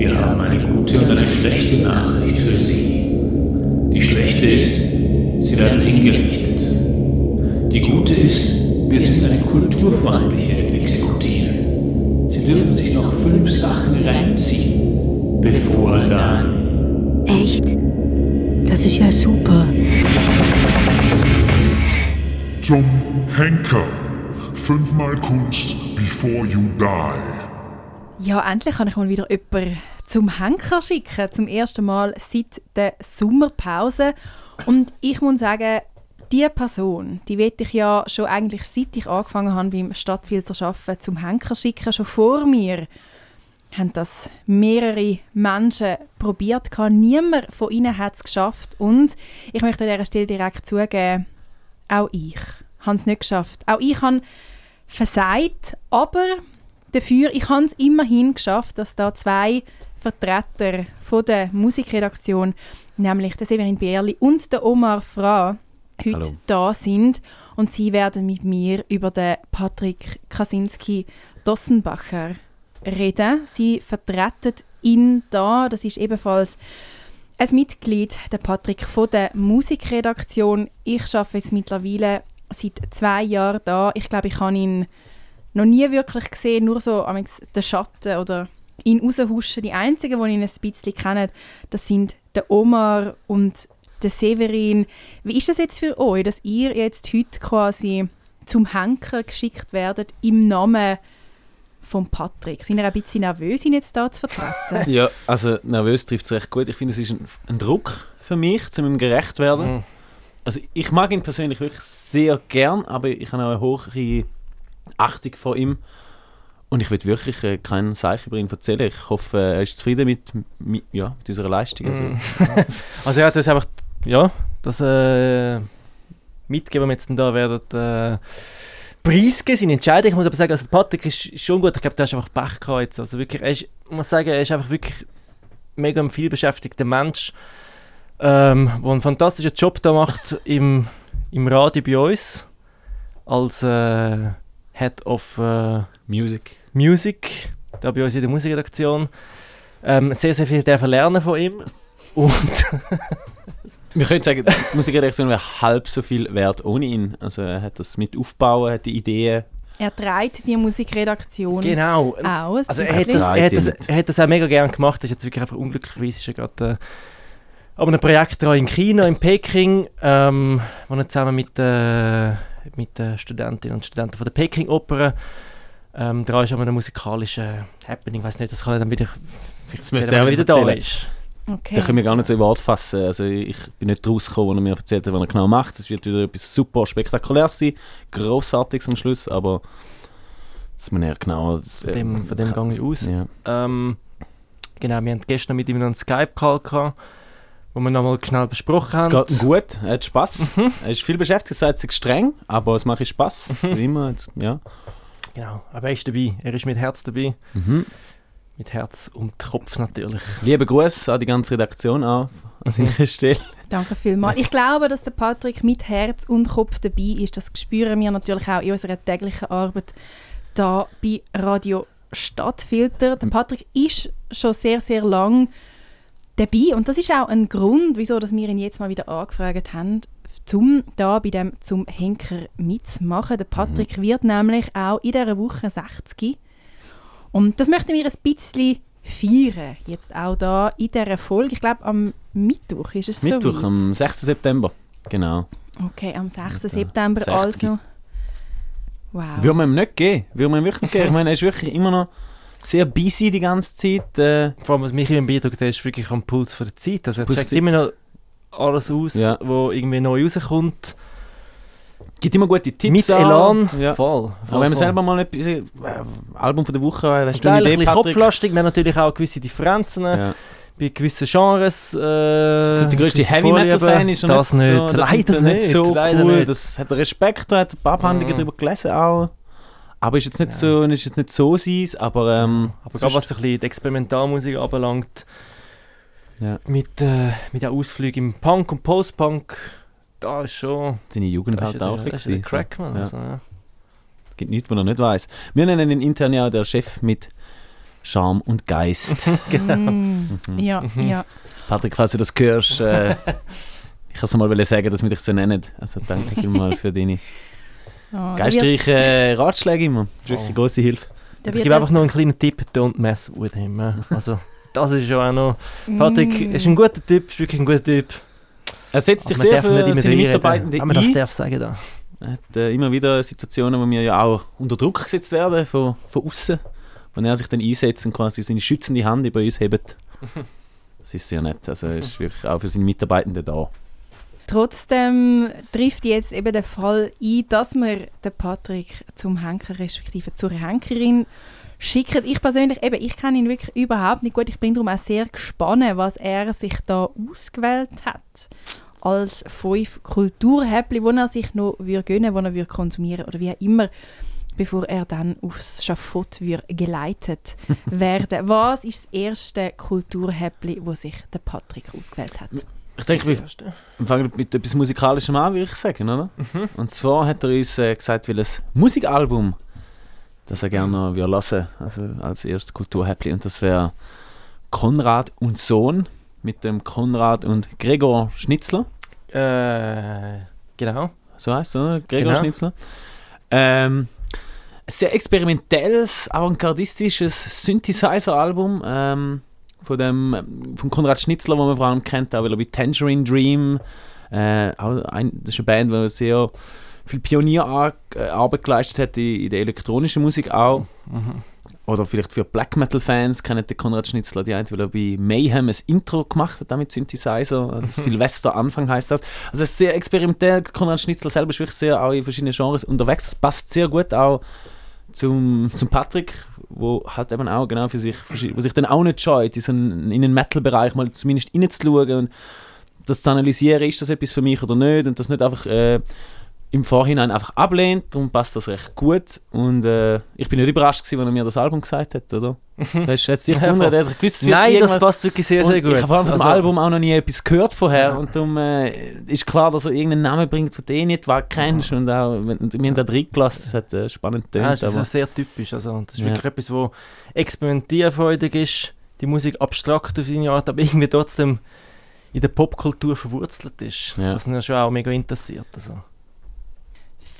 Wir haben eine gute und eine schlechte Nachricht für Sie. Die schlechte ist, Sie werden hingerichtet. Die gute ist, wir sind eine kulturfreundliche Exekutive. Sie dürfen sich noch fünf Sachen reinziehen, bevor dann. Echt? Das ist ja super. Zum Henker. Fünfmal Kunst before you die. Ja, endlich kann ich mal wieder jemanden zum Henker schicken. Zum ersten Mal seit der Sommerpause. Und ich muss sagen, diese Person, die will ich ja schon eigentlich seit ich angefangen habe beim Stadtfilter arbeiten, zum Henker schicken, schon vor mir haben das mehrere Menschen probiert. Niemand von ihnen hat es geschafft. Und ich möchte an dieser Stelle direkt zugeben, auch ich habe es nicht geschafft. Auch ich habe versagt, aber dafür, ich habe es immerhin geschafft, dass da zwei Vertreter von der Musikredaktion, nämlich der Severin Bierli und der Omar Fra, heute Hallo. da sind und sie werden mit mir über den Patrick Kaczynski Dossenbacher reden. Sie vertreten ihn da, das ist ebenfalls ein Mitglied, der Patrick von der Musikredaktion. Ich arbeite jetzt mittlerweile seit zwei Jahren da. Ich glaube, ich habe ihn noch nie wirklich gesehen, nur so den Schatten oder ihn raushuschen. Die einzigen, die ihn ein bisschen kennen, das sind der Omar und der Severin. Wie ist das jetzt für euch, dass ihr jetzt heute quasi zum Henker geschickt werdet im Namen von Patrick? Sind ihr ein bisschen nervös, ihn jetzt da zu vertreten? Ja, also nervös trifft es recht gut. Ich finde, es ist ein, ein Druck für mich, um ihm gerecht zu werden. Mhm. Also ich mag ihn persönlich wirklich sehr gern, aber ich habe auch eine hohe Achtung vor ihm. Und ich will wirklich äh, keinen Seich über ihn erzählen. Ich hoffe, er ist zufrieden mit, mit, ja, mit unserer Leistung. Also, Mhm. Also ja, das einfach, ja, das äh, mitgeben wir jetzt da werden äh, preisgeben, seine Entscheidung. Ich muss aber sagen, also Patrick ist ist schon gut. Ich glaube, der hast einfach Pech gehabt jetzt. Also wirklich, er ist, ich muss sagen, er ist einfach wirklich mega ein vielbeschäftigter Mensch, ähm, der einen fantastischen Job da macht im, im Radio bei uns als äh, Head of äh, Music. Music, da bei uns in der Musikredaktion. Ähm, sehr, sehr viel dürfen lernen von ihm. Und Wir können sagen, die Musikredaktion wäre halb so viel wert ohne ihn. Also er hat das mit aufbauen, hat die Ideen. Er trägt die Musikredaktion genau. aus. Also er hat, das, er, hat das, er hat das auch mega gerne gemacht. Er ist jetzt wirklich einfach unglücklicherweise ist er gerade äh, an einem Projekt in China, in Peking, ähm, wo er zusammen mit, äh, mit den Studentinnen und Studenten von der Peking Oper ähm, dran ist an einem musikalischen Happening. Ich weiß nicht, das kann er dann wieder, Das müsste er wieder da erzählen. ist. okay. Da können wir gar nicht so in Wort fassen. Also ich bin nicht rausgekommen, als er mir erzählt hat, was er genau macht. Es wird wieder etwas super spektakuläres sein, grossartiges am Schluss, aber das muss er genau... Das, Von dem, von dem gehe ich aus. Ja. Ähm, genau, wir hatten gestern mit ihm einen Skype-Call gehabt, wo wir nochmal schnell besprochen Es haben. geht ihm gut, er hat Spass. er ist viel beschäftigt, er es ist streng, aber es macht ihm Spass. So wie immer. Jetzt, ja. Genau, aber er ist dabei. Er ist mit Herz dabei. Mhm. Mit Herz und Kopf natürlich. Liebe Grüße an die ganze Redaktion auch an seiner Stelle. Danke vielmals. Ich glaube, dass der Patrick mit Herz und Kopf dabei ist. Das spüren wir natürlich auch in unserer täglichen Arbeit da bei Radio Stadtfilter. Der Patrick ist schon sehr, sehr lang dabei und das ist auch ein Grund, wieso dass wir ihn jetzt mal wieder angefragt haben, um da bei dem zum Henker mitzumachen. Der Patrick wird nämlich auch in dieser Woche 60 und das möchten wir ein bisschen feiern, jetzt auch da in dieser Folge. Ich glaube, am Mittwoch ist es Mittwoch, soweit. am 6. September. Genau. Okay, am 6. Ja, September 60. also. Wow. Würde man ihm nicht geben. Würde man ihm wirklich nicht geben. Ich meine, er ist wirklich immer noch sehr busy die ganze Zeit. Äh, Vor allem, was mich immer beeindruckt, der ist wirklich am Puls von der Zeit. Also er Puls checkt immer Zeit. noch alles aus, Ja. wo irgendwie neu rauskommt. gibt immer gute Tipps. Mit. Elan. Ja. Voll. voll Aber wenn man selber mal etwas, äh, Album von der Woche, äh, hast Zum du eine Teil ein Idee, bisschen Patrick? kopflastig. Wir haben natürlich auch gewisse Differenzen Ja. bei gewissen Genres. Äh, So der größte Heavy Metal. Fan ist er Das nicht, so, das leider er nicht. so leider cool. nicht. Das hat Respekt, er hat ein paar Abhandlungen Mhm. darüber gelesen auch. Aber ist jetzt nicht Ja. so, ist jetzt nicht so sein, aber ähm, Aber was so ein bisschen die Experimentalmusik anbelangt, Ja. mit, äh, mit den Ausflügen im Punk und Post-Punk, da ist schon... seine Jugend Das halt auch der, das ist. Crack, man. Ja. Also, ja. Es gibt nichts, was er nicht weiß. Wir nennen ihn intern ja der Chef mit Charme und Geist. Mm, ja, ja. Patrick, falls du das hörst, äh, ich kann es mal wollen sagen, dass wir dich so nennen. Also danke vielmals für deine Oh, geistreichen äh, Ratschläge immer. Das ist wirklich eine grosse Hilfe. Ich gebe einfach noch einen kleinen Tipp, don't mess with him. Also, das ist ja auch noch... Patrick Mm. ist ein guter Typ, ist wirklich ein guter Typ. Er setzt sich Aber sehr darf nicht für immer seine. Mitarbeitenden Wenn man das ein. darf sagen da. Er hat äh, immer wieder Situationen, wo wir ja auch unter Druck gesetzt werden von, von außen, wo er sich dann einsetzt und quasi seine schützende Hand über uns hebt. Das ist sehr nett. Also er ist wirklich auch für seine Mitarbeitenden da. Trotzdem trifft jetzt eben der Fall ein, dass wir den Patrick zum Henker respektive zur Henkerin schicken. Ich persönlich, eben, ich kenne ihn wirklich überhaupt nicht gut. Ich bin darum auch sehr gespannt, was er sich da ausgewählt hat als fünf Kulturhäppli, die er sich noch würde gönnen würde, die er würde konsumieren oder wie auch immer, bevor er dann aufs Schafott würde geleitet werden. Was ist das erste Kulturhäppli, das sich der Patrick ausgewählt hat? Ich denke, wir fangen mit etwas Musikalischem an, würde ich sagen, oder? Und zwar hat er uns äh, gesagt, ein Musikalbum, das er gerne noch hören also als erstes Kulturhäppli. Und das wäre Konrad und Sohn mit dem Konrad und Gregor Schnitzler. Äh, genau. So heißt er, oder? Gregor Genau. Schnitzler. Ähm, ein sehr experimentelles, avantgardistisches Synthesizer-Album ähm, von dem von Konrad Schnitzler, wo man vor allem kennt, auch weil er bei Tangerine Dream, äh, ein, das ist eine Band, die sehr viel Pionierarbeit geleistet hat in, in der elektronischen Musik auch. Mhm. Oder vielleicht für Black Metal-Fans kennen den Konrad Schnitzler die einen, weil er bei Mayhem ein Intro gemacht hat, auch mit Synthesizer. Also Silvester Anfang heißt das. Also es ist sehr experimentell. Konrad Schnitzler selber ist wirklich sehr auch in verschiedenen Genres unterwegs. Das passt sehr gut auch zum, zum Patrick, wo halt eben auch genau für sich, wo sich dann auch nicht scheut, in, so einen, in den Metal-Bereich mal zumindest reinzuschauen und das zu analysieren, ist das etwas für mich oder nicht und das nicht einfach äh, im Vorhinein einfach ablehnt, darum passt das recht gut und äh, ich bin nicht überrascht gewesen, als er mir das Album gesagt hat, oder? Das hat dich Ja, gewundert, er hat gewusst, Nein, das passt wirklich sehr, sehr und gut. Ich habe vor allem von dem Also- Album auch noch nie etwas gehört vorher Ja. und darum äh, ist klar, dass er irgendeinen Namen bringt, den du nicht wa- kennst und auch, und wir haben da reingelassen, das hat äh, spannend Ja, getönt, das ist aber sehr typisch. Also, das ist Ja. wirklich etwas, wo experimentierfreudig ist, die Musik abstrakt auf seine Art, aber irgendwie trotzdem in der Popkultur verwurzelt ist. Ja. Was ihn ja schon auch mega interessiert. Also.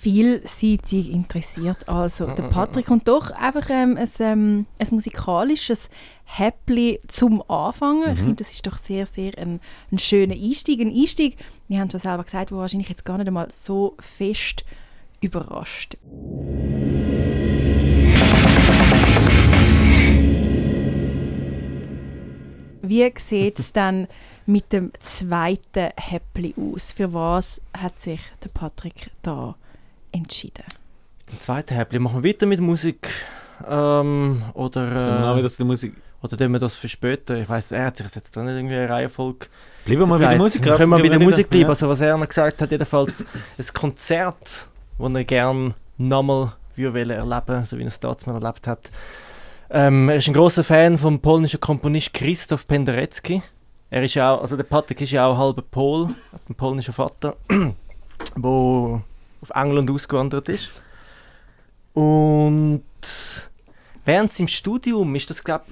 Vielseitig interessiert. Also der Patrick und doch einfach ähm, ein, ähm, ein musikalisches Häppli zum Anfangen. Ich finde, das ist doch sehr, sehr ein, ein schöner Einstieg. Ein Einstieg, wir haben schon selber gesagt, wo wahrscheinlich jetzt gar nicht einmal so fest überrascht. Wie sieht es dann mit dem zweiten Häppli aus? Für was hat sich der Patrick da entschieden? Im zweiten Häppli machen wir weiter mit Musik. Ähm, oder, Sollen wir auch äh, wieder zu der Musik. oder tun wir das für später? Ich weiß, er hat sich jetzt da nicht irgendwie eine Reihenfolge Bleiben wir mal bei der Musik. Können wir bei der Musik bleiben? Also was er noch gesagt hat, jedenfalls ein Konzert, das er gerne nochmal würde erleben, so wie er es damals mal erlebt hat. Ähm, er ist ein großer Fan vom polnischen Komponist Krzysztof Penderecki. Er ist ja auch, also der Patrick ist ja auch halber Pol, hat einen polnischen Vater, wo auf England ausgewandert ist. Und während seinem Studium ist das glaube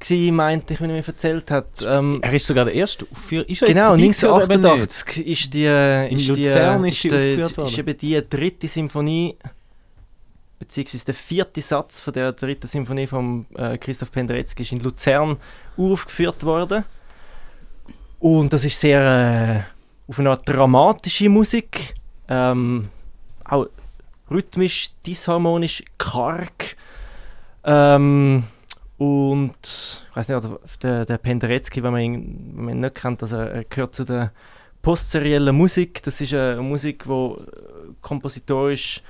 ich, meinte ich, wenn er mir erzählt hat. Ähm, Er ist sogar der erste Aufführer. Ist er Genau, jetzt dabei gewesen oder eben nicht? 1988 ist die, In ist Luzern die, ist die worden. ist eben die dritte Symphonie, beziehungsweise der vierte Satz von der dritten Symphonie von äh, Christoph Penderecki ist in Luzern aufgeführt worden. Und das ist sehr äh, auf eine Art dramatische Musik, ähm, auch rhythmisch, disharmonisch, karg. Ähm, und ich weiß nicht, also der, der Penderecki, wenn man ihn, wenn man ihn nicht kennt, also er gehört zu der postseriellen Musik. Das ist eine Musik, wo äh, kompositorisch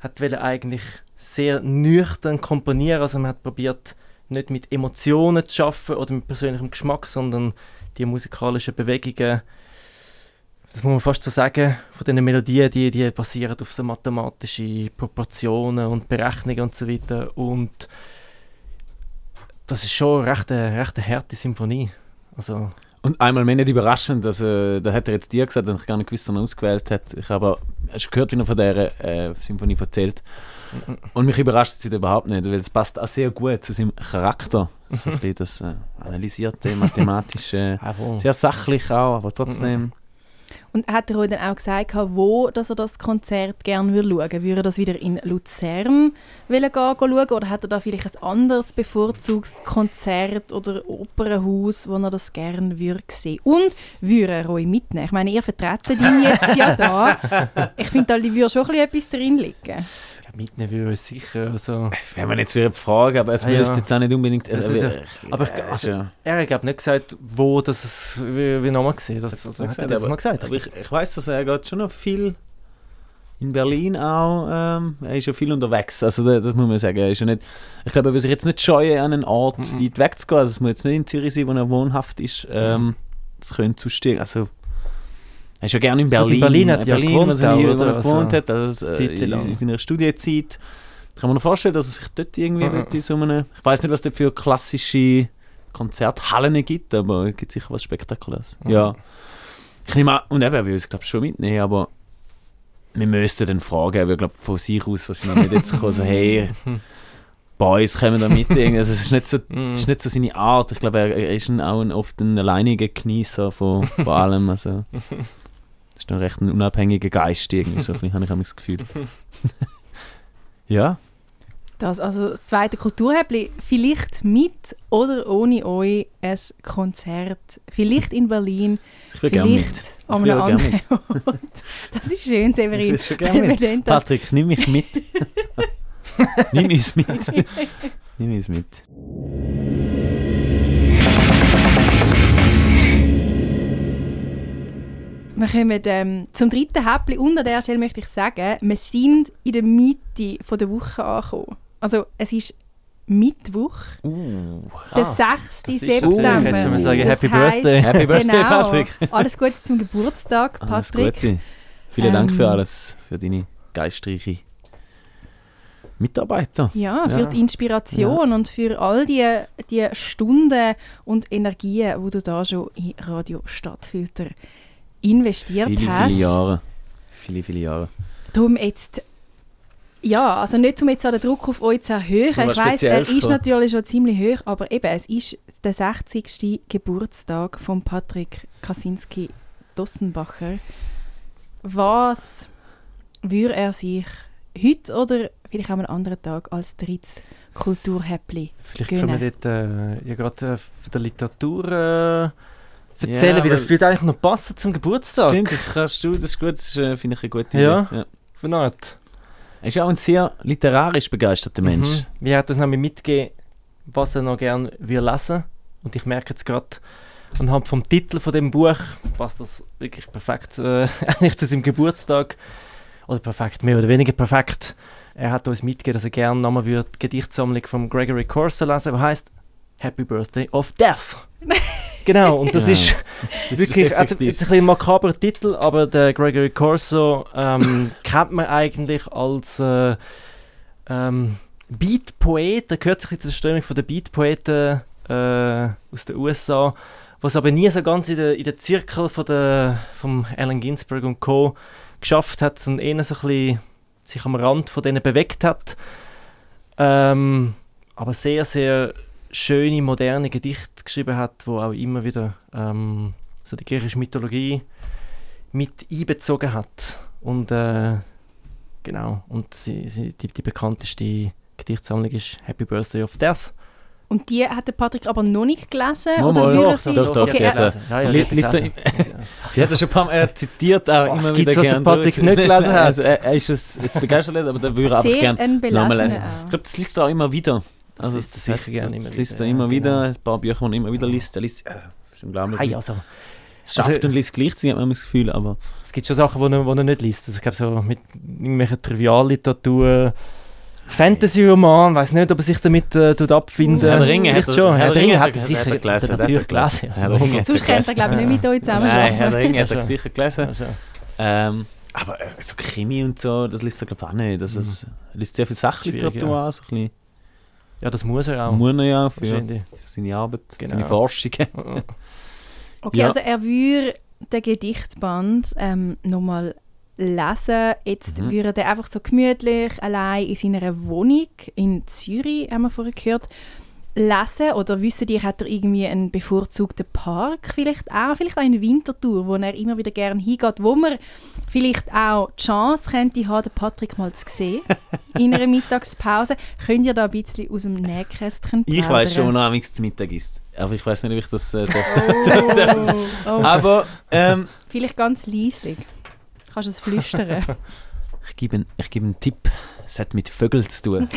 hat eigentlich sehr nüchtern komponieren. Also man hat probiert nicht mit Emotionen zu schaffen oder mit persönlichem Geschmack, sondern die musikalischen Bewegungen, das muss man fast so sagen, von diesen Melodien, die, die basieren auf so mathematische Proportionen und Berechnungen und so weiter. Und das ist schon recht eine, recht eine harte Symphonie. Also, Und einmal mehr nicht überraschend, also, da hat er jetzt dir gesagt, und ich gar nicht gewusst, dass er ausgewählt hat. Ich habe aber hast du gehört, wie er von dieser äh, Symphonie erzählt. Und mich überrascht es wieder überhaupt nicht, weil es passt auch sehr gut zu seinem Charakter. So ein bisschen das äh, analysierte, mathematische, Ah, sehr sachlich auch, aber trotzdem. Und hat er euch dann auch gesagt, wo dass er das Konzert gerne schauen würde? Würde er das wieder in Luzern gehen, schauen oder hat er da vielleicht ein anderes Bevorzugskonzert oder Opernhaus, wo er das gerne würde sehen? Und würde er euch mitnehmen? Ich meine, ihr vertretet ihn jetzt ja da. Ich finde, da würde schon ein bisschen etwas drin liegen. Mitnehmen würde ich sicher. Also. Wenn man jetzt wieder fragen, aber es Ah, ja. müsste jetzt auch nicht unbedingt. Äh, ja- äh, aber ich- äh, also- ja- Er hat nicht gesagt, wo das es, wie, wie nochmal gesehen. Das, das, hat er das mal gesagt. Aber ich, ich weiß, dass er geht schon noch viel in Berlin auch. Ähm, er ist ja viel unterwegs. Also das, das muss man sagen. Er ist ja nicht, ich glaube, er will sich jetzt nicht scheuen, an einen Ort Mhm. weit weg zu gehen. Also es muss jetzt nicht in Zürich sein, wo er wohnhaft ist. Ähm, das könnte zustehen. Also er ist ja gerne in in Berlin. Berlin hat ja Berlin, gewohnt er, nie- auch, wo oder? er gewohnt Also, hat, also, äh, in, in seiner Studienzeit. Kann man mir vorstellen, dass es vielleicht dort irgendwie Mhm. dort in so einem, ich weiß nicht, was dort für klassische Konzerthallen gibt, aber es gibt sicher was Spektakuläres. Mhm. Ja. Ich nehme an, und eben, er will uns, glaube ich, schon mitnehmen, aber wir müssten dann fragen, er glaube von sich aus wahrscheinlich nicht jetzt kommen, so, hey, Boys kommen da mit, also es ist nicht so, Mhm. ist nicht so seine Art, ich glaube, er, ist auch ein, oft ein alleiniger Genießer von, von allem, also das ist ein recht ein unabhängiger Geist irgendwie, so habe ich das Gefühl. ja, Das, also das zweite Kulturhäppli, vielleicht mit oder ohne euch ein Konzert. Vielleicht in Berlin, vielleicht an einem anderen Ort. Das ist schön, Severin. Ich will Patrick, nimm mich mit. nimm uns mit. nimm uns mit. Wir kommen ähm, zum dritten Häppli und an der Stelle möchte ich sagen, wir sind in der Mitte von der Woche angekommen. Also es ist Mittwoch, Uh, der Ah, 6. das ist September. jetzt wenn wir sagen, Das Happy heisst, Birthday. Happy Birthday, genau, Patrick. Alles Gute zum Geburtstag, alles Patrick. Gute. Vielen Dank für Ähm, alles, für deine geistreiche Mitarbeiter. Ja, für Ja. die Inspiration und für all die, die Stunden und Energien, die du da schon in Radio Stadtfilter investiert Viele, hast. viele Jahre. Viele, viele Jahre. Darum jetzt, ja, also nicht um jetzt den Druck auf euch zu erhöhen. Ich weiss, er ist kommen. natürlich schon ziemlich hoch, aber eben, es ist der 60. Geburtstag von Patrick Kaczynski Dossenbacher. Was würde er sich heute oder vielleicht auch an einem anderen Tag als drittes Kulturhäppli Vielleicht gönnen? können wir dort äh, ja gerade äh, von der Literatur äh, erzählen, Ja, wie das würde eigentlich noch passen zum Geburtstag. Stimmt, das kannst du, das ist gut, das äh, finde ich eine gute Ja. Idee. Ja. Von Art. Er ist ja auch ein sehr literarisch begeisterter Mensch. Mhm. Wie hat uns nämlich mitgegeben, was er noch gerne will lesen Und ich merke jetzt gerade, anhand vom Titel von dem Buch passt das wirklich perfekt äh, eigentlich zu seinem Geburtstag. Oder perfekt, mehr oder weniger perfekt. Er hat uns mitgegeben, dass er gerne nochmal würde die Gedichtsammlung von Gregory Corso lesen, die heißt Happy Birthday of Death. genau, und das Ja. ist Das wirklich ist hat jetzt ein ein makaberer Titel, aber der Gregory Corso ähm, kennt man eigentlich als äh, ähm, Beat-Poet. Er gehört sich zur Strömung von den Beat-Poeten äh, aus den USA, was aber nie so ganz in den in den Zirkel von der, vom Allen Ginsberg und Co. geschafft hat, sondern eher so ein bisschen sich am Rand von denen bewegt hat. Ähm, aber sehr, sehr schöne, moderne Gedichte geschrieben hat, wo auch immer wieder ähm, so die griechische Mythologie mit einbezogen hat. Und äh, genau, und sie, sie, die, die bekannteste Gedichtsammlung ist Happy Birthday of Death. Und die hat der Patrick aber noch nicht gelesen? Mal, oder mal, doch, er sie... doch, doch, okay, die hat er- er- Ja, ja, Li- die hat er er er schon ein paar Mal er zitiert, auch Was immer gibt's, wieder was der gerne. Patrick durch. nicht gelesen hat? Also, er, er ist ein, ein begeisterter Leser, aber der würde einfach sehr gerne nochmal lesen. Ich glaube, das liest er auch immer wieder. Das Also, liest er sicher hat- gerne immer Das liest wieder, er immer ja, wieder. genau. Ein paar Bücher, die er immer wieder liest. Er liest, äh, ist unglaublich. Hey, also, Schafft also- und liest gleichzeitig, hat man das Gefühl, aber... es gibt schon Sachen, die er, nicht liest. Also, ich glaube, so mit irgendwelchen Trivialliteratur, Fantasy-Roman, weiß nicht, ob er sich damit äh, tut abfinden Herr der Ringe hat er- schon. Herr Herr Ringe hat hat er er- sicher hat er gelesen, hat er hat er natürlich gelesen. gelesen. Herr Ringe hat Sonst könnte er, glaube ich, nicht mit euch zusammen Nein, Herr Ringe hat er sicher gelesen. Also, Ähm, aber äh, so Krimi und so, das liest er glaube ich auch nicht. Das ist, er liest sehr viel Sachliteratur Mhm. An, so ein bisschen ja, das muss er auch. muss er ja für, seine Arbeit, Genau. seine Forschungen. Okay, Ja. also er würde den Gedichtband ähm, nochmal lesen. Jetzt Mhm. würde er einfach so gemütlich allein in seiner Wohnung in Zürich, haben wir vorher gehört, lesen. Oder wissen ihr, hat er irgendwie einen bevorzugten Park vielleicht auch? Vielleicht auch eine Wintertour, wo er immer wieder gerne hingeht, wo man vielleicht auch die Chance könnte haben, den Patrick mal zu sehen in einer Mittagspause. Könnt ihr da ein bisschen aus dem Nähkästchen Ich weiß schon, wo plaudern? er zu Mittag isst. Aber ich weiß nicht, ob ich das äh, darf. Oh, oh. Aber ähm, Vielleicht ganz leislich. Kannst du es flüstern? ich gebe einen, ich gebe einen Tipp. Es hat mit Vögeln zu tun.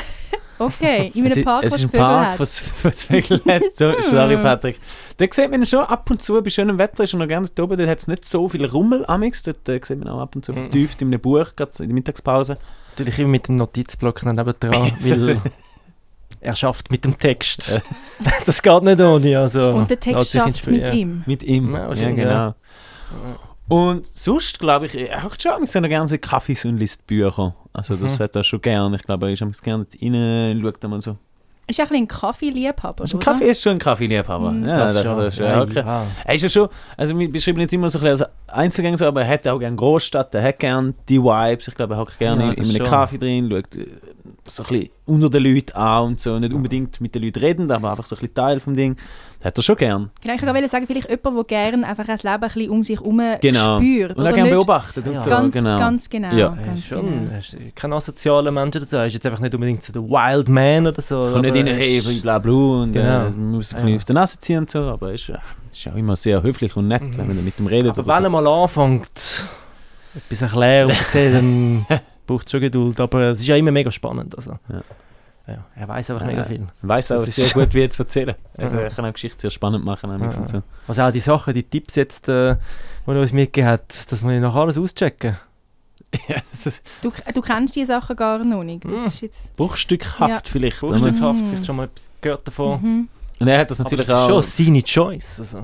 Okay, in es einem ist- Park, es was ist ein Park, was, was Vögel hat. So, sorry, Patrick. Da sieht man schon ab und zu, bei schönem Wetter ist er noch gerne dort oben. Dort hat es nicht so viel Rummel amix. Dort äh, sieht man auch ab und zu vertieft in einem Buch, gerade in der Mittagspause. Natürlich immer mit dem Notizblock neben dran, weil er schafft mit dem Text. das geht nicht ohne. Also, Und der Text schafft es mit ihm. Mit ihm. Ja, Ja, genau. ja. Und sonst, glaube ich, er hat schon amigs gerne so Kaffees und. Also das Mhm. hat er schon gern. Ich glaube, er ist amigs gerne rein, schaut einmal so. Ist ein bisschen ein Kaffeeliebhaber, Also, oder? Kaffee ist schon ein Kaffeeliebhaber. Mhm. Ja, Das das, schon. das, ja, Ja, okay. ja. Er ist ja schon, also wir beschreiben jetzt immer so ein bisschen als Einzelgänger, so, aber er hat auch gerne Großstadt, er hat gerne die Vibes. Ich glaube, er hockt gerne Ja, in, einem schon. Kaffee drin, schaut äh, so ein bisschen unter den Leuten an und so. Nicht unbedingt mit den Leuten reden, aber einfach so ein bisschen Teil vom Ding. Hat er schon gern. Genau, ich wollte sagen, vielleicht jemand, der gerne einfach das Leben ein bisschen um sich herum Genau. spürt. Und er gerne beobachtet und Ja. so. Ganz, genau. ganz genau. Ja. Ganz schon, genau. kein asozialer Mensch oder so. Er ist jetzt einfach nicht unbedingt so der Wild Man oder so. Kommt nicht aber rein, hey, ist- bla bla und Genau. äh, man muss ein Ja. auf die Nase ziehen und so, aber er ist, äh, ist auch immer sehr höflich und nett, wenn er mit dem redet. Aber wenn so. er mal anfängt, etwas erklären und erzählen, dann braucht es schon Geduld. Aber es ist ja immer mega spannend. Also. Ja. Ja, er weiß einfach Ja, mega ja. viel. Er weiß auch Das ist sehr gut, wie jetzt erzählen. Also er kann auch Geschichte sehr spannend machen. Ja. So. Also auch die Sachen, die Tipps jetzt, äh, die er uns mitgegeben hat, dass wir noch alles auschecken. ja, das Du, du kennst die Sachen gar noch nicht. Das ist jetzt... Bruchstückhaft vielleicht. Bruchstückhaft, Mhm. vielleicht schon mal etwas gehört davon. Mhm. Und er hat das Aber natürlich das ist auch. schon seine Choice. Also.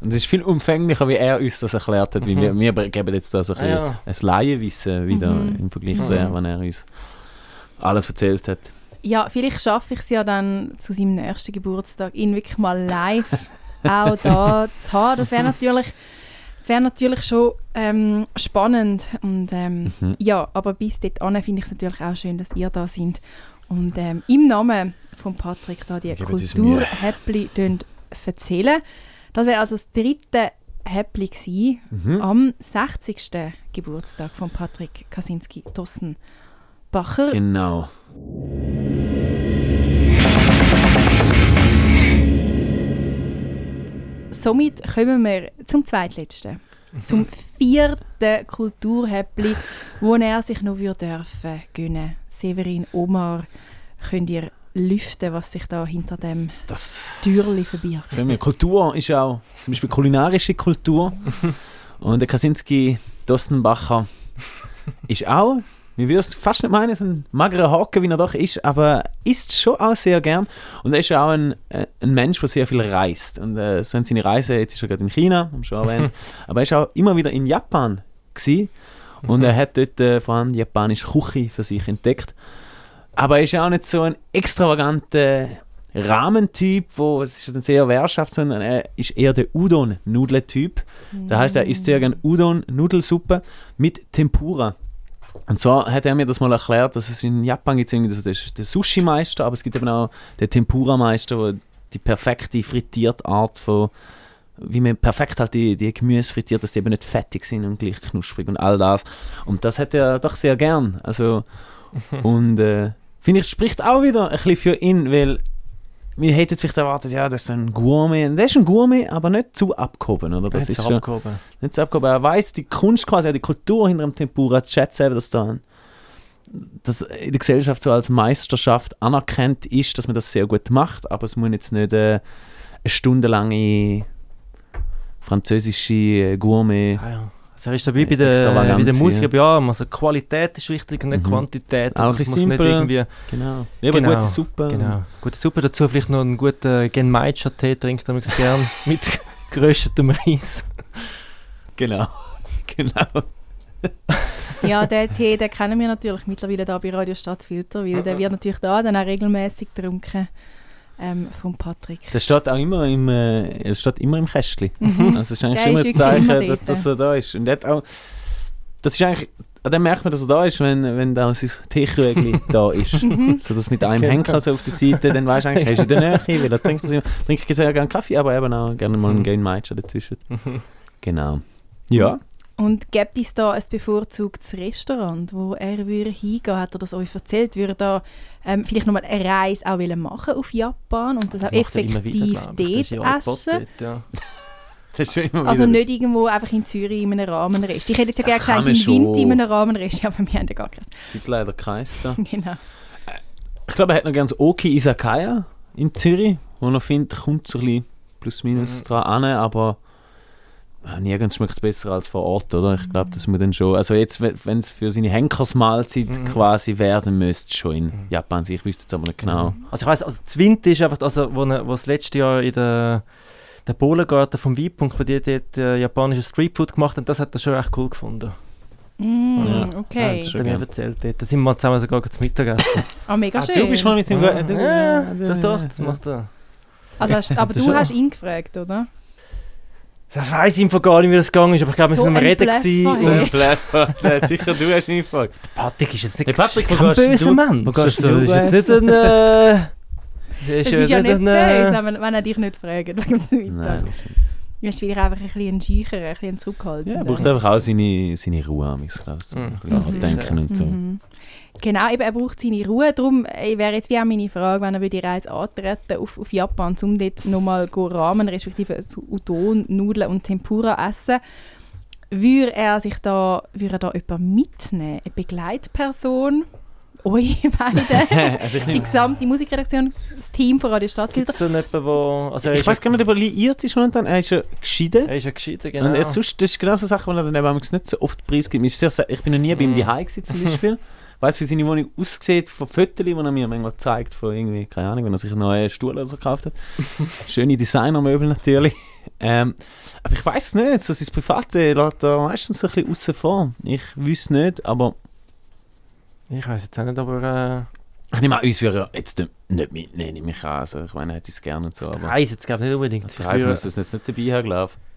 Und es ist viel umfänglicher, wie er uns das erklärt hat. Wie Mhm. wir, wir geben jetzt da so ein, bisschen ja. ein Laienwissen wieder Mhm. im Vergleich zu Mhm. er, wenn er uns alles erzählt hat. Ja, vielleicht schaffe ich es ja dann zu seinem nächsten Geburtstag, ihn wirklich mal live auch da zu haben. Das wäre natürlich, das wäre natürlich schon ähm, spannend. Und ähm, Mhm. ja, aber bis dahin finde ich es natürlich auch schön, dass ihr da seid. Und ähm, im Namen von Patrick da die. Kulturhäppli erzählen. Das wäre also das dritte Häppli gewesen, Mhm. am 60. Geburtstag von Patrick Kasinski-Dossenbacher. Genau. Somit kommen wir zum zweitletzten. Zum vierten Kulturhäppli, wo er sich noch dürfen gönnen. Severin Omar, könnt ihr lüften, was sich da hinter dem Das Türli verbirgt. Kultur ist auch zum Beispiel kulinarische Kultur. Und der Kaczynski Dostenbacher ist auch, wir würden es fast nicht meinen, so ein magerer Haken, wie er doch ist, aber isst schon auch sehr gern. Und er ist auch ein, äh, ein Mensch, der sehr viel reist. Und äh, so haben seine Reise, jetzt ist er gerade in China, haben schon erwähnt, aber er ist auch immer wieder in Japan gewesen. Und er hat dort äh, vor allem die japanische Küche für sich entdeckt. Aber er ist auch nicht so ein extravaganter Rahmentyp, wo es ist sehr Wehrschaft, sondern er ist eher der Udon-Nudeltyp. Das heißt, er isst sehr gerne Udon-Nudelsuppe mit Tempura. Und zwar hat er mir das mal erklärt, dass es in Japan gibt irgendwie so den, Sushi-Meister, aber es gibt eben auch den Tempura-Meister, wo die perfekte frittierte Art von wie man perfekt halt die, die Gemüse frittiert, dass die eben nicht fettig sind und gleich knusprig und all das. Und das hat er doch sehr gern. Also, und äh, finde ich, spricht auch wieder ein bisschen für ihn, weil wir hätten vielleicht erwartet, ja, das ist ein Gourmet. Der ist ein Gourmet, aber nicht zu abgehoben, oder? Das Nicht ist so schon, abgehoben. nicht so abgehoben. Er weiß die Kunst quasi, die Kultur hinter dem Tempura zu schätzen, eben, dass da dass in der Gesellschaft so als Meisterschaft anerkannt ist, dass man das sehr gut macht, aber es muss jetzt nicht äh, eine stundenlange französische äh, Gourmet. Ah, ja. Er ist dabei bei der, Extravaganz, bei der Musik, ja. aber ja, also Qualität ist wichtig und nicht Mhm. Quantität. Auch ein Also nicht simpel. irgendwie, Genau. Ja, aber Genau, gute Suppe. genau. Gute Suppe dazu, vielleicht noch einen guten Genmaicha-Tee trinkt er gern mit geröstetem Reis. Genau. genau. Ja, den Tee, den kennen wir natürlich mittlerweile da bei Radio Stadtfilter, weil der wird natürlich da dann auch regelmäßig getrunken. Ähm, von Patrick. Das steht auch immer im, äh, es steht immer im Kästchen. Mhm. Also es ist eigentlich immer ist ein wirklich Zeichen, immer dass dort. das so da ist. Und hat auch, das ist eigentlich, an dem merkt man, dass er da ist, wenn, wenn da sein Teekrügel da ist. Mhm. So dass mit einem Henker so auf der Seite, dann weißt du eigentlich, er ist in der Nähe, weil er trinkt, das immer, trinkt sehr gerne Kaffee, aber eben auch gerne mal einen Game Matcha dazwischen. Genau. Ja. Und gibt es da ein bevorzugtes Restaurant, wo er würde hingehen? Hat er das euch erzählt? Würde er da ähm, vielleicht nochmal eine Reise auch wollen machen auf Japan und das, auch immer wieder, effektiv. Das ja dort essen? dort, ja. Das ist schon immer Also wieder- nicht irgendwo einfach in Zürich in einem Rahmenrest. Ich hätte jetzt ja Das gerne gesagt, in Wind schon. in einem Rahmenrest, aber wir haben ja gar keins. Es gibt leider keins da. Genau. Ich glaube, er hat noch ganz Oki Isakaya in Zürich, wo er findet, kommt so ein bisschen plus minus Mhm. dran an, aber nirgends schmeckt es besser als vor Ort, oder? Ich glaube, das muss dann schon, also jetzt, wenn es für seine Henkersmahlzeit Mhm. quasi werden müsste, schon in Japan sein. Ich wüsste jetzt aber nicht genau. Also ich weiss, also das Wind ist einfach, also wo, er- wo das letzte Jahr in der, der Bohlengarten vom Weinpunkt, wo die dort äh, japanisches Streetfood gemacht haben, das hat er schon echt cool gefunden. Mm, Ja. okay. Ja, Hat er mir erzählt dort. Da sind wir zusammen sogar zum Mittagessen. Ah, mega Ah, schön. du bist mal mit ihm ja, du- ja, du- doch, doch, das macht er. also, hast, aber Das du schon. hast ihn gefragt, oder? Das weiss ich Fall gar nicht, wie das gegangen ist, aber ich glaube, wir So sind am Reden gewesen. So ein Bleffer. Der sicher du hast ihn gefragt. Patrick ist jetzt nicht Hey, Patrick, kein böser du- Mann. wo Das gehst ist, so, du das ist jetzt nicht ein... Äh, Es ist ja nicht ein, äh, böse, wenn, wenn er dich nicht fragt wegen dem Mittag. Nein. Du bist wieder einfach ein bisschen Scheicher, ein bisschen zurückhaltend. Ja, er braucht einfach auch seine, seine Ruhe, am ich glaube. So Mhm. ein bisschen Mhm. denken und so. Mhm. Genau, eben, er braucht seine Ruhe. Darum wäre jetzt wie auch meine Frage, wenn er würde die Reise antreten auf, auf Japan, um dort nochmal go Ramen, respektive zu Udon, Nudeln und Tempura essen, würde er sich da, würde er da jemanden mitnehmen? Eine Begleitperson? Euch beide? also ich Die gesamte Musikredaktion, das Team von Radio Gibt Stadtfilter? es da jemanden, wo... Also er Ich weiß gar nicht, ob er liiert ist momentan. Er ist ja geschieden. Er ist ja gescheiter, genau. Und jetzt sonst, das ist genau so eine Sache, die er dann eben nicht so oft preisgibt. Ich bin noch nie bei ihm Mhm. daheim gewesen, zum Beispiel. Ich weiss, wie seine Wohnung aussieht, von Fotos, die er mir manchmal zeigt, von irgendwie, keine Ahnung, wenn er sich einen neuen Stuhl oder so gekauft hat. Schöne Designermöbel natürlich. Ähm, aber ich weiß nicht, so sein Private lässt er meistens so ein bisschen außen vor. Ich wüsste nicht, aber Ich weiß jetzt auch nicht, aber... ich nehme an, uns würde jetzt nicht mitnehmen, nehme ich an. Also, ich meine, er hätte es gerne und so, Äh, aber... Reis jetzt glaube ich nicht unbedingt. Der Reis muss das jetzt nicht dabei haben, glaube ich.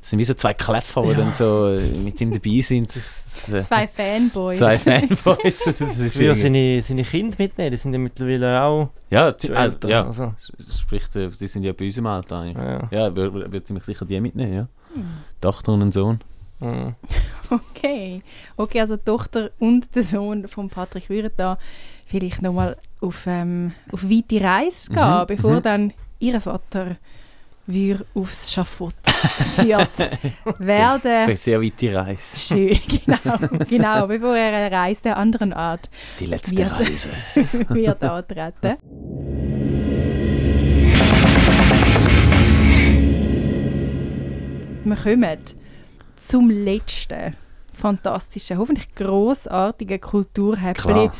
Das sind wie so zwei Kläffer, die dann so äh, mit ihm dabei sind. Das, das, äh, Zwei Fanboys. Zwei Fanboys. Das, das ist irgendwie- seine, seine Kinder mitnehmen, die sind ja mittlerweile auch ja, zu äh, älter. ja. Also, Sprich, äh, die sind ja bei uns im Alter eigentlich. ja. Ja, wird, wird ziemlich sicher die mitnehmen, ja. Hm. Tochter und ein Sohn. Mhm. Okay. Okay, also die Tochter und der Sohn von Patrick würden da vielleicht nochmal auf, ähm, auf weite Reise gehen, Mhm, bevor mhm. dann ihr Vater wir aufs Schafott führt werden. Für sehr weite Reise. Schön, genau, genau, bevor er eine Reise der anderen Art Die letzte Wird. Reise. wird antreten. Wir kommen zum letzten fantastischen, hoffentlich grossartigen Kulturhäppchen,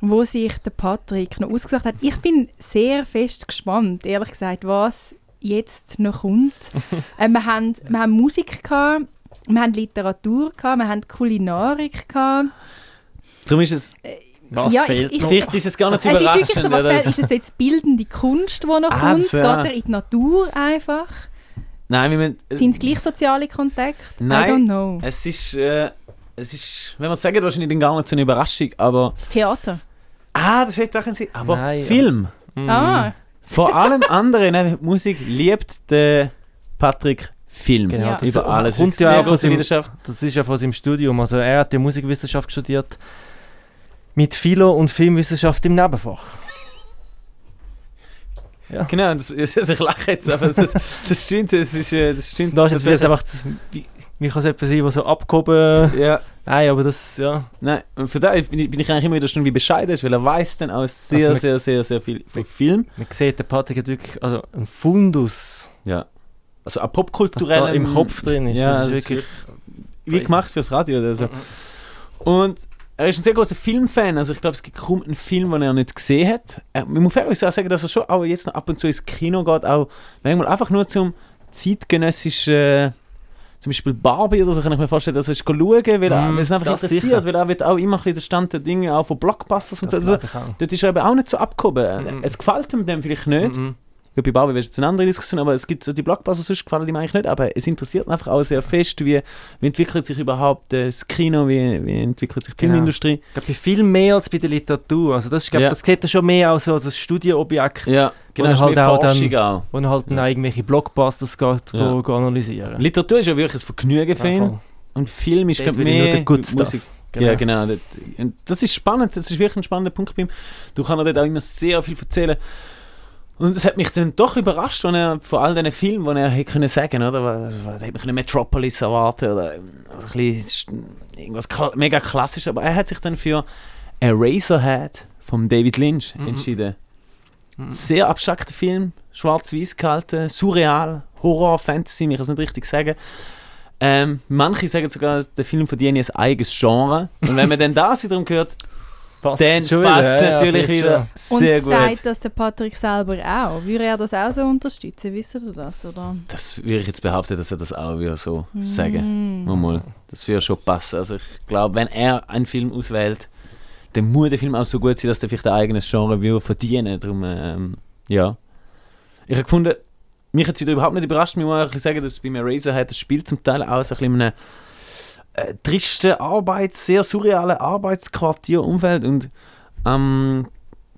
wo sich der Patrick noch ausgesucht hat. Ich bin sehr fest gespannt, ehrlich gesagt, was jetzt noch kommt. äh, wir, haben, wir haben Musik gehabt, wir haben Literatur gehabt, wir haben Kulinarik gehabt. Darum ist es, Was Ja, fehlt ich- noch? vielleicht ist es gar nicht so Es ist überraschend. wirklich so, was fehlt, ist es jetzt bildende Kunst, die noch Ah, kommt? ja. Geht er in die Natur einfach? Nein, wir müssen, Sind es gleich soziale Kontakte? I Nein. don't know. es ist, äh, es ist, wenn man es sagt, wahrscheinlich dann gar nicht so eine Überraschung, aber... Theater. Ah, das hätte auch Sinn. Aber Nein, ja. Film. Mhm. Ah, Vor allem anderen, ne, Musik liebt der Patrick Film. Genau, Ja. das Über alles. kommt Sehr ja auch aus Leidenschaft. Das ist ja von seinem Studium. Also er hat ja Musikwissenschaft studiert mit Philo und Filmwissenschaft im Nebenfach. Genau, das, also ich lache jetzt, aber das, das stimmt, das ist, äh, das stimmt. Da ist jetzt einfach, wie, wie kann es etwas sein, was so abgehoben... Ja, Nein, aber das, ja... nein, und für da bin ich, bin ich eigentlich immer wieder schon wie bescheiden ist, weil er weiß dann auch sehr, Also sehr, sehr, sehr viel von Film. Man sieht, der Patrick hat wirklich also ein Fundus, Ja. Also ein was popkulturell da im Kopf drin ist. Ja, das das ist wirklich... wie crazy. gemacht fürs Radio. Also. Und er ist ein sehr großer Filmfan. Also ich glaube, es gibt kaum einen Film, den er nicht gesehen hat. Er, man muss fairerweise auch sagen, dass er schon auch jetzt noch ab und zu ins Kino geht, auch manchmal einfach nur zum zeitgenössischen, zum Beispiel Barbie oder so, kann ich mir vorstellen, dass er schauen, weil, Mm, es einfach interessiert, sicher. weil er wird auch immer ein bisschen der Stand der Dinge auch von Blockbusters und Das so. Also, dort ist er eben auch nicht so abgehoben. Mhm. Es gefällt ihm dem vielleicht nicht. Ich glaube, bei Barbie wäre es jetzt eine andere Diskussion, aber es gibt so die Blockbusters, sonst gefallen ihm eigentlich nicht. Aber es interessiert einfach auch sehr fest, wie, wie entwickelt sich überhaupt äh, das Kino, wie, wie entwickelt sich die Genau. Filmindustrie. Ich glaube, viel mehr als bei der Literatur. Also das, ist, glaub, Ja. das sieht er schon mehr als als ein Studienobjekt, Ja, genau, ist halt auch dann- auch. wo er halt dann irgendwelche Blockbusters geht, Ja. go, analysieren. Literatur ist ja wirklich ein Vergnügen für Ja, ihn. Und Film ist, glaube ich, ich mehr den Good Stuff. Musik. Ja, genau. Das, und das ist spannend, das ist wirklich ein spannender Punkt bei ihm. Du kannst dort auch immer sehr viel erzählen. Und es hat mich dann doch überrascht, wenn er von all diesen Filmen, die er hätte können sagen, oder? Also, da hätte man Metropolis erwartet oder also ein bisschen irgendwas kla mega klassisch, aber er hat sich dann für Eraserhead von David Lynch Mhm. entschieden. Mhm. Sehr abstrakter Film, schwarz-weiß gehalten, surreal, Horror, Fantasy, ich kann es nicht richtig sagen. Ähm, manche sagen sogar, der Film verdiene ein eigenes Genre. Und wenn man dann das wiederum hört, Passt dann schon passt wieder, ja, ja, natürlich vielleicht wieder Und sehr gut. sagt das der Patrick selber auch? Würde er das auch so unterstützen? Wisst ihr das? Oder? Das würde ich jetzt behaupten, dass er das auch wieder so sagen. Mm. Mal, mal. Das würde schon passen. Also ich glaube, wenn er einen Film auswählt, dann muss der Film auch so gut sein, dass er vielleicht ein eigenes Genre will verdienen. Darum, ähm, ja. Ich habe gefunden, mich hat es wieder überhaupt nicht überrascht. Ich muss auch ein bisschen sagen, dass bei mir Razorhead das Spiel zum Teil auch so ein bisschen äh, tristen Arbeits-, sehr surrealen Arbeitsquartierumfeld und ähm,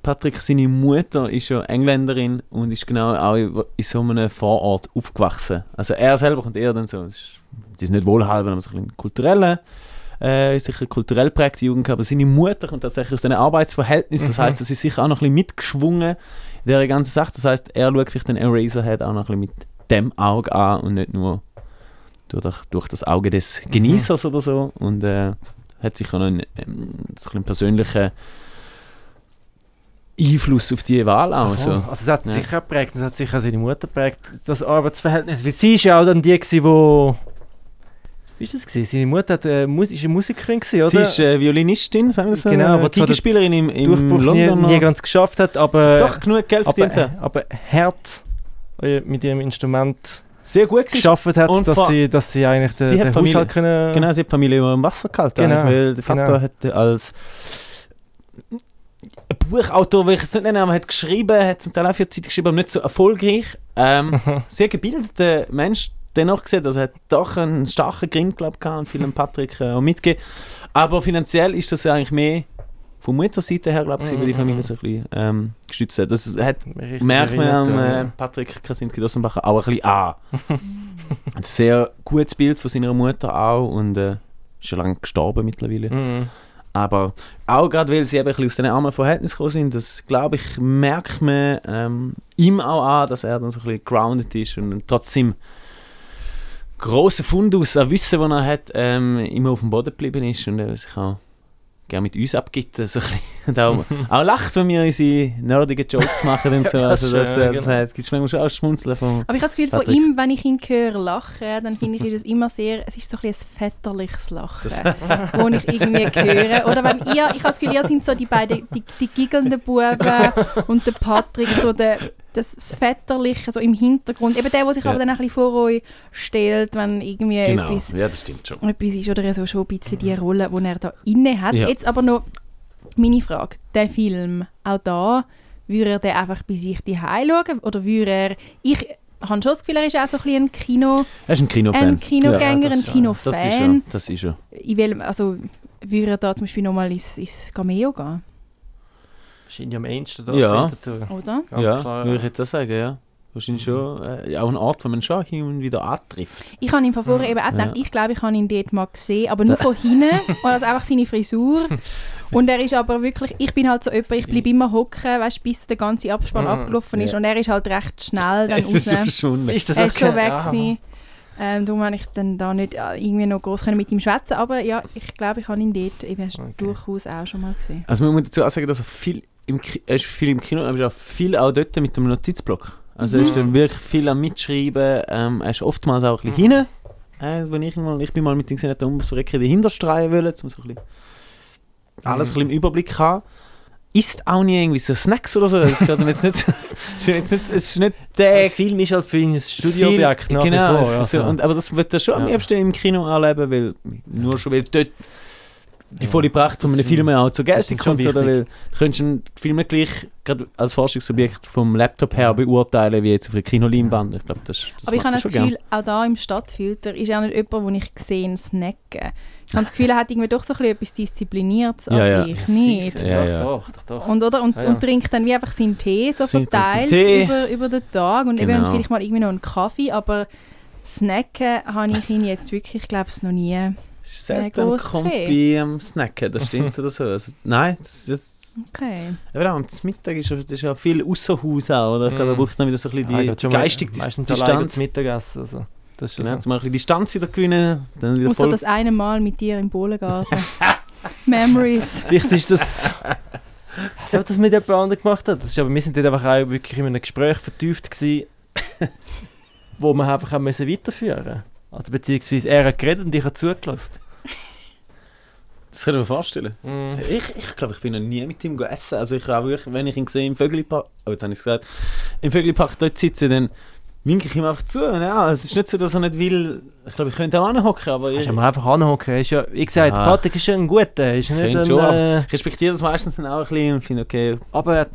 Patrick, seine Mutter ist ja Engländerin und ist genau auch in so einem Vorort aufgewachsen. Also er selber kommt eher dann so, das ist, nicht wohlhabend, aber so ein kulturelle, äh, sicher kulturell prägte Jugend. Aber seine Mutter kommt tatsächlich aus einem Arbeitsverhältnis, das Mhm. heißt, das ist sicher auch noch ein bisschen mitgeschwungen in der ganzen Sache. Das heißt, er schaut vielleicht den Eraserhead auch noch ein bisschen mit dem Auge an und nicht nur durch, das- durch das Auge des Mhm. Genießers oder so. Und äh, hat sicher noch einen, ähm, so ein bisschen persönlichen Einfluss auf die Wahl auch. Voll. So. Also es hat Ja. sicher geprägt, es hat sicher auch seine Mutter geprägt, das Arbeitsverhältnis. Weil sie ist ja auch dann die wo... Wie ist das gewesen? Seine Mutter hat, äh, Mus ist eine Musikerin gewesen, oder? Sie ist äh, Violinistin, sagen wir so, Genau, äh, Gitarrespielerin im, im Durchbruch nie, Londoner. nie ganz geschafft hat, aber... Doch, genug Geld verdient aber, aber hart äh, mit ihrem Instrument Sehr gut geschafft hat, Und dass sie, dass sie eigentlich den, Sie hat den Familie- Haushalt können... Genau, sie hat die Familie immer im Wasser gehalten, Genau, weil der Vater genau. hatte als Buchautor, will ich es nicht nennen, aber hat geschrieben, hat zum Teil auch für die Zeit geschrieben, aber nicht so erfolgreich. Ähm, sehr gebildeter Mensch dennoch gesehen, also er hat doch einen starken Grind, glaube ich, gehabt und viel an Patrick äh, auch mitgegeben. Aber finanziell ist das ja eigentlich mehr von Mutterseite her, glaube ich, Mhm, die Familie mhm. so ein bisschen ähm, gestützt hat. Das hat Richtig merkt man am erinnert, äh. Patrick Krasinski-Dossenbacher auch ein bisschen an. ein sehr gutes Bild von seiner Mutter auch und äh, ist schon lange gestorben mittlerweile. Mhm. Aber auch gerade, weil sie eben ein bisschen aus diesen armen Verhältnissen gekommen sind, das glaube ich, merkt man ähm, ihm auch an, dass er dann so ein bisschen grounded ist und trotzdem grossen Fundus an Wissen, den er hat, ähm, immer auf dem Boden geblieben ist und er sich auch gerne mit uns abgibt. So ein bisschen. und auch, auch lacht, wenn wir unsere nerdigen Jokes machen und so. Ja, das also das, schon, äh, ja, das, genau. äh, gibt es manchmal schon auch Schmunzeln vom... Aber ich habe das Gefühl, von ihm, wenn ich ihn höre lachen, dann finde ich ist es immer sehr, es ist so ein, bisschen ein väterliches Lachen, wo ich irgendwie höre. Oder wenn ihr, ich habe das Gefühl, ihr sind so die beiden, die, die giggelnden Buben und der Patrick, so der, das, Väterliche so im Hintergrund. Eben der, der sich Ja. aber dann ein bisschen vor euch stellt, wenn irgendwie Genau, etwas, ja, das stimmt schon. etwas ist oder so schon ein bisschen die Rolle, die er da inne hat. Ja. Jetzt aber noch meine Frage, der Film, auch da, würde er den einfach bei sich die schauen oder würde er, ich habe schon das Gefühl, er ist auch so ein bisschen ein Kino, Er ist ein Kinofan. ein Kinogänger, Ja, ein Kinofan. Das ist er. Das ist er. In welchem, also würde er da zum Beispiel nochmal ins, ins Cameo gehen, Wahrscheinlich am ehesten da Ja. oder? Ganz ja, klar. würde ich jetzt auch sagen, ja. Wahrscheinlich schon äh, auch ein Ort, wo man schon hin und wieder antrifft. Ich habe ihn von vorher eben auch gedacht, Ja. ich glaube, ich habe ihn dort mal gesehen, aber nur von hinten, und also einfach seine Frisur. Und er ist aber wirklich, ich bin halt so jemand, ich bleibe immer hocken, weißt, bis der ganze Abspann Mhm. abgelaufen ist. Ja. Und er ist halt recht schnell dann Es ist raus. verschwunden. Ist das Er ist schon weg Ja. gewesen. Ähm, darum habe ich dann da nicht äh, irgendwie noch groß können mit ihm schwätzen aber ja, ich glaube, ich habe ihn dort eben Okay. durchaus auch schon mal gesehen. Also man muss dazu auch sagen, dass er viel im, ist viel im Kino, aber er auch viel auch dort mit dem Notizblock. Also er ist dann wirklich viel am Mitschreiben. Ähm, ist oftmals auch ein bisschen hinten. Äh, wenn ich, mal, ich bin mal mit ihm gesehen, um so Recke dahinter streuen wollen, um so ein bisschen alles ein bisschen im Überblick haben. isst auch nie irgendwie so Snacks oder so. Das geht mir jetzt nicht, so- es ist nicht, es ist nicht Der der Film ist halt für ein Studioobjekt nach genau, vor. ist so, also. und, aber das wird er schon am Ja. liebsten im Kino erleben, weil nur schon weil dort die Ja, volle Pracht von einem Film auch zur Geltung kommt, oder? Weil du könntest einen Film gleich gerade als Forschungsobjekt vom Laptop her beurteilen, wie jetzt auf einer Kinoleinwand. Ich glaube, das, das Aber ich habe das Gefühl, auch da im Stadtfilter ist auch nicht jemand, den ich gesehen snacken. Ich habe das Gefühl, er hat irgendwie doch so ein bisschen etwas Diszipliniertes Ja, ja. an sich, nicht? Ja, ja. Doch, doch, doch. Und, oder? Und, Ja, ja. und trinkt dann wie einfach seinen Tee so Seinen- verteilt Tee. Über, über den Tag und Genau. eben vielleicht mal irgendwie noch einen Kaffee, aber snacken habe ich ihn jetzt wirklich, ich glaube es noch nie. Das ist selten Ja, Kompi am Snacken, das stimmt oder so. Also, nein, das, das, Okay. auch am Mittag ist, ja- das ist ja viel Ausserhaus auch, oder? Ich glaube, Mm. braucht dann wieder so ein bisschen Ah, die mal- geistige meistens Distanz. zum Mittagessen. Also. Das ist schon Genau, so. zum ein bisschen Distanz wieder gewinnen, dann wieder Außer voll... das eine Mal mit dir im Bohlengarten. Memories. Vielleicht ist das. Ich weiß nicht, ob das mit jemand anderem gemacht hat. Das ist, aber wir sind dort einfach auch wirklich in einem Gespräch vertieft gewesen, wo man einfach auch müssen weiterführen Also beziehungsweise er hat geredet und ich habe zugelassen. Das kann ich mir vorstellen. Ich, ich glaube, ich bin noch nie mit ihm gegessen. Also ich auch wirklich, wenn ich ihn sehe im Vögelipark, oh jetzt habe ich es gesagt, im Vögelipark dort sitze, dann winke ich ihm einfach zu. Ja, es ist nicht so, dass er nicht will, ich glaube, ich könnte auch anhocken, aber ich, Kannst du mal einfach anhocken. Ist ja, wie gesagt, Ja. Patrick ist ja ein guter. er Ist nicht ein, schon, äh, ich respektiere das meistens dann auch ein bisschen und finde, okay, aber er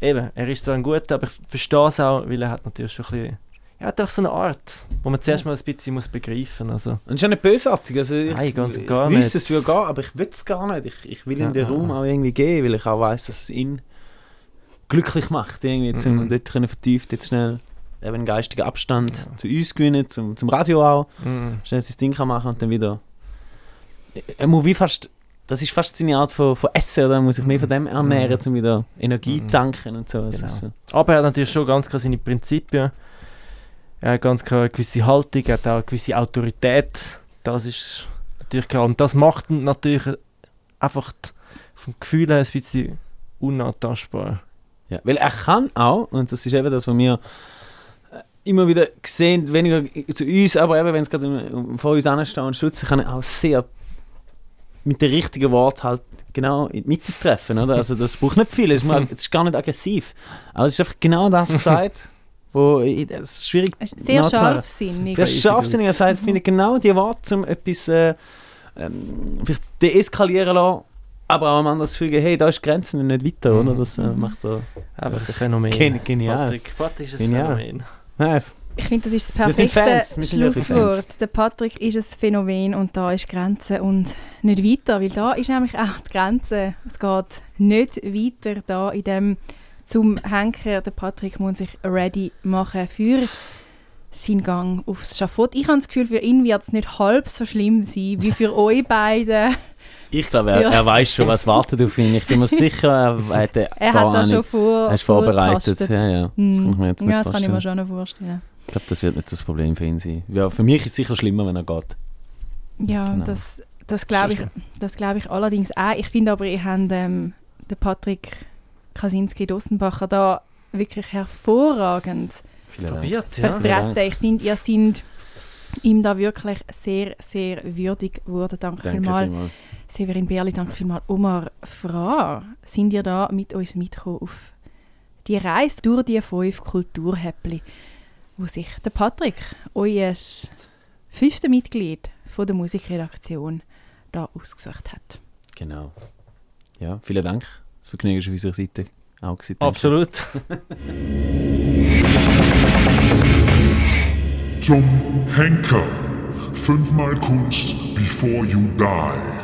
eben, er ist zwar ein guter, aber ich verstehe es auch, weil er hat natürlich schon ein bisschen... Er hat auch so eine Art, wo man zuerst mal ein bisschen muss begreifen muss. Also. und es ist ja nicht bösartig. Also ich, Nein, ganz und ich gar wüsste, nicht. es würde gehen, aber ich will es gar nicht. Ich, ich will Ja, ihm den ja, Raum ja. auch irgendwie geben, weil ich auch weiß, dass es ihn glücklich macht, irgendwie, zum Mhm. dort können vertieft jetzt schnell eben einen geistigen Abstand zu uns gewinnen, zum, zum Radio auch. Mhm. schnell sein Ding kann machen und dann wieder. Er muss wie fast. Das ist fast seine Art von, von Essen, oder? Er muss sich mehr von dem ernähren, um wieder Energie Mhm. tanken und so. Das Genau. ist so. Aber er hat natürlich schon ganz klar seine Prinzipien. Er hat ganz klar eine gewisse Haltung, er hat auch eine gewisse Autorität. Das ist natürlich klar. Und das macht ihn natürlich einfach vom Gefühl her ein bisschen unantastbar. Ja, weil er kann auch, und das ist eben das, was wir äh, immer wieder sehen, weniger zu uns, aber eben, wenn es gerade vor uns anstehen und schützen, kann er auch sehr mit den richtigen Worten halt genau in die Mitte treffen, oder? Also das braucht nicht viel, es ist, mal- es ist gar nicht aggressiv. Aber es ist einfach genau das gesagt, wo ich- das ist schwierig Es Sehr scharfsinnig. Sehr scharfsinnig. Er sagt, finde ich genau die Worte, um etwas äh, ähm, vielleicht deeskalieren lassen, aber auch am anderen fügen, hey, da ist die Grenze und nicht weiter, oder? Das äh, macht er. Einfach ein Phänomen. Gen- genial. Patrick, Patrick ist ein Genial. Phänomen. Nein, Ich finde, das ist das Wir sind perfekte Schlusswort. Der Patrick ist ein Phänomen und da ist Grenze und nicht weiter, weil da ist nämlich auch die Grenze. Es geht nicht weiter da in dem zum Henker. Der Patrick muss sich ready machen für seinen Gang aufs Schafott. Ich habe das Gefühl, für ihn wird es nicht halb so schlimm sein wie für euch beide. ich glaube, er, Ja. er weiß schon, was wartet auf ihn. Ich bin mir sicher, er hat, eine Er hat das schon vor, er ist vorbereitet. Ja, ja. Das Hm. kann ich mir jetzt nicht ja, das kann ich mir schon noch vorstellen. Ich glaube, das wird nicht das Problem für ihn sein. Ja, für mich ist es sicher schlimmer, wenn er geht. Ja, Genau. das, das glaube ich, das glaub ich allerdings auch. Ich finde aber, ihr habt ähm, den Patrick Kaczynski-Dossenbacher da wirklich hervorragend. Probiert, ja. Vertreten. Ich finde, ihr seid ihm da wirklich sehr, sehr würdig geworden. Danke, Danke vielmals. vielmals. Severin Berli, danke vielmals. Omar Fra, sind ihr da mit uns mitgekommen auf die Reise durch die fünf Kulturhäppli, wo sich der Patrick, euer fünfte Mitglied von der Musikredaktion, da ausgesucht hat. Genau. Ja, vielen Dank. Das Vergnügen ist auf unserer Seite auch gewesen. Absolut. Tom Henker. Fünfmal Kunst before you die.